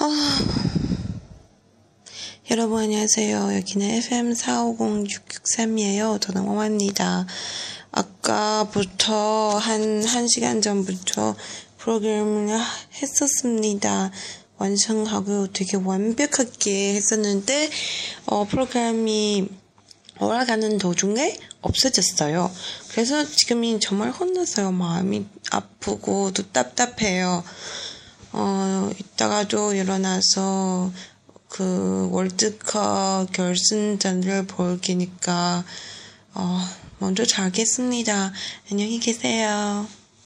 아... 여러분 안녕하세요. 여기는 FM 450663이에요. 저는 왕화입니다. 아까부터 한, 한 시간 전부터 프로그램을 했었습니다. 완성하고 되게 완벽하게 했었는데, 어, 프로그램이 올라가는 도중에 없어졌어요. 그래서 지금이 정말 혼났어요. 마음이 아프고 또 답답해요. 어, 이따가도 일어나서 그 월드컵 결승전을 볼 기니까 어, 먼저 자겠습니다. 안녕히 계세요.